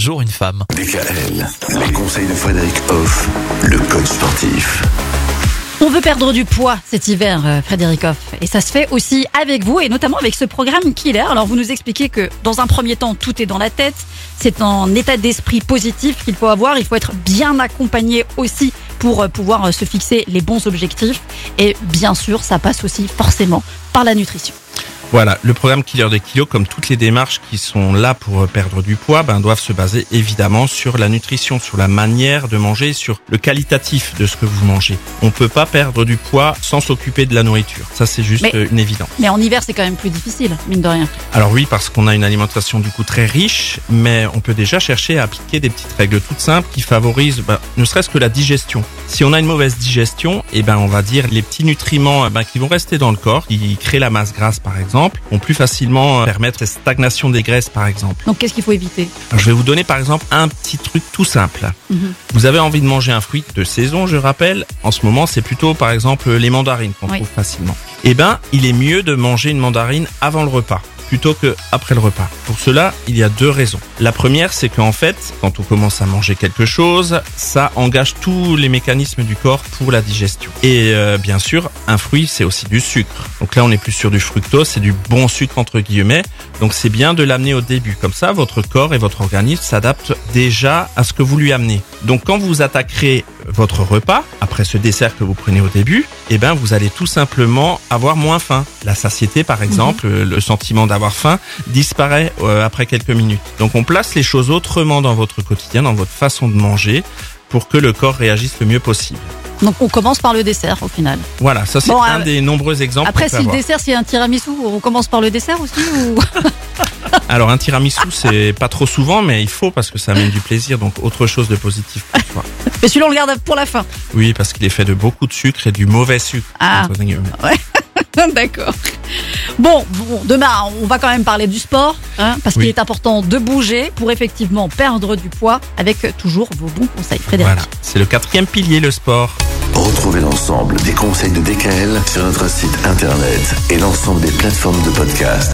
jour une femme. DKL, les conseils de Frédéric Hoff, le coach sportif. On veut perdre du poids cet hiver, euh, Frédéric Hoff. Et ça se fait aussi avec vous et notamment avec ce programme Killer. Alors vous nous expliquez que dans un premier temps, tout est dans la tête. C'est un état d'esprit positif qu'il faut avoir. Il faut être bien accompagné aussi pour euh, pouvoir euh, se fixer les bons objectifs. Et bien sûr, ça passe aussi forcément par la nutrition. Voilà, le programme Killer des kilos, comme toutes les démarches qui sont là pour perdre du poids, ben, doivent se baser évidemment sur la nutrition, sur la manière de manger, sur le qualitatif de ce que vous mangez. On peut pas perdre du poids sans s'occuper de la nourriture. Ça, c'est juste Mais- une évidence. Mais en hiver, c'est quand même plus difficile, mine de rien. Alors oui, parce qu'on a une alimentation du coup très riche, mais on peut déjà chercher à appliquer des petites règles toutes simples qui favorisent, ben, ne serait-ce que la digestion. Si on a une mauvaise digestion, eh ben on va dire les petits nutriments eh ben, qui vont rester dans le corps, qui créent la masse grasse par exemple, vont plus facilement euh, permettre la stagnation des graisses par exemple. Donc qu'est-ce qu'il faut éviter? Alors, je vais vous donner par exemple un petit truc tout simple. Mhm. Vous avez envie de manger un fruit de saison, je rappelle. En ce moment, c'est plutôt par exemple les mandarines qu'on Oui. trouve facilement. Eh ben, il est mieux de manger une mandarine avant le repas plutôt que après le repas. Pour cela, il y a deux raisons. La première, c'est qu'en fait, quand on commence à manger quelque chose, ça engage tous les mécanismes du corps pour la digestion. Et euh, bien sûr, un fruit, c'est aussi du sucre. Donc là, on est plus sur du fructose, c'est du bon sucre entre guillemets. Donc c'est bien de l'amener au début. Comme ça, votre corps et votre organisme s'adaptent déjà à ce que vous lui amenez. Donc quand vous attaquerez votre repas, après ce dessert que vous prenez au début, eh ben vous allez tout simplement avoir moins faim. La satiété, par exemple, euh, le sentiment d'avoir faim disparaît euh, après quelques minutes. Donc on place les choses autrement dans votre quotidien, dans votre façon de manger, pour que le corps réagisse le mieux possible. Donc on commence par le dessert au final. Voilà, ça c'est Bon, un euh, des nombreux exemples. Après, si le dessert c'est un tiramisu, on commence par le dessert aussi ou? Alors un tiramisu, c'est pas trop souvent, mais il faut parce que ça amène du plaisir, donc autre chose de positif pour soi. Mais celui-là on le garde pour la fin. Oui, parce qu'il est fait de beaucoup de sucre et du mauvais sucre. Ah. D'accord. Bon, bon, demain on va quand même parler du sport, hein, parce Oui. qu'il est important de bouger pour effectivement perdre du poids avec toujours vos bons conseils, Frédéric. Voilà, c'est le quatrième pilier, le sport. Retrouvez l'ensemble des conseils de DKL sur notre site internet et l'ensemble des plateformes de podcast.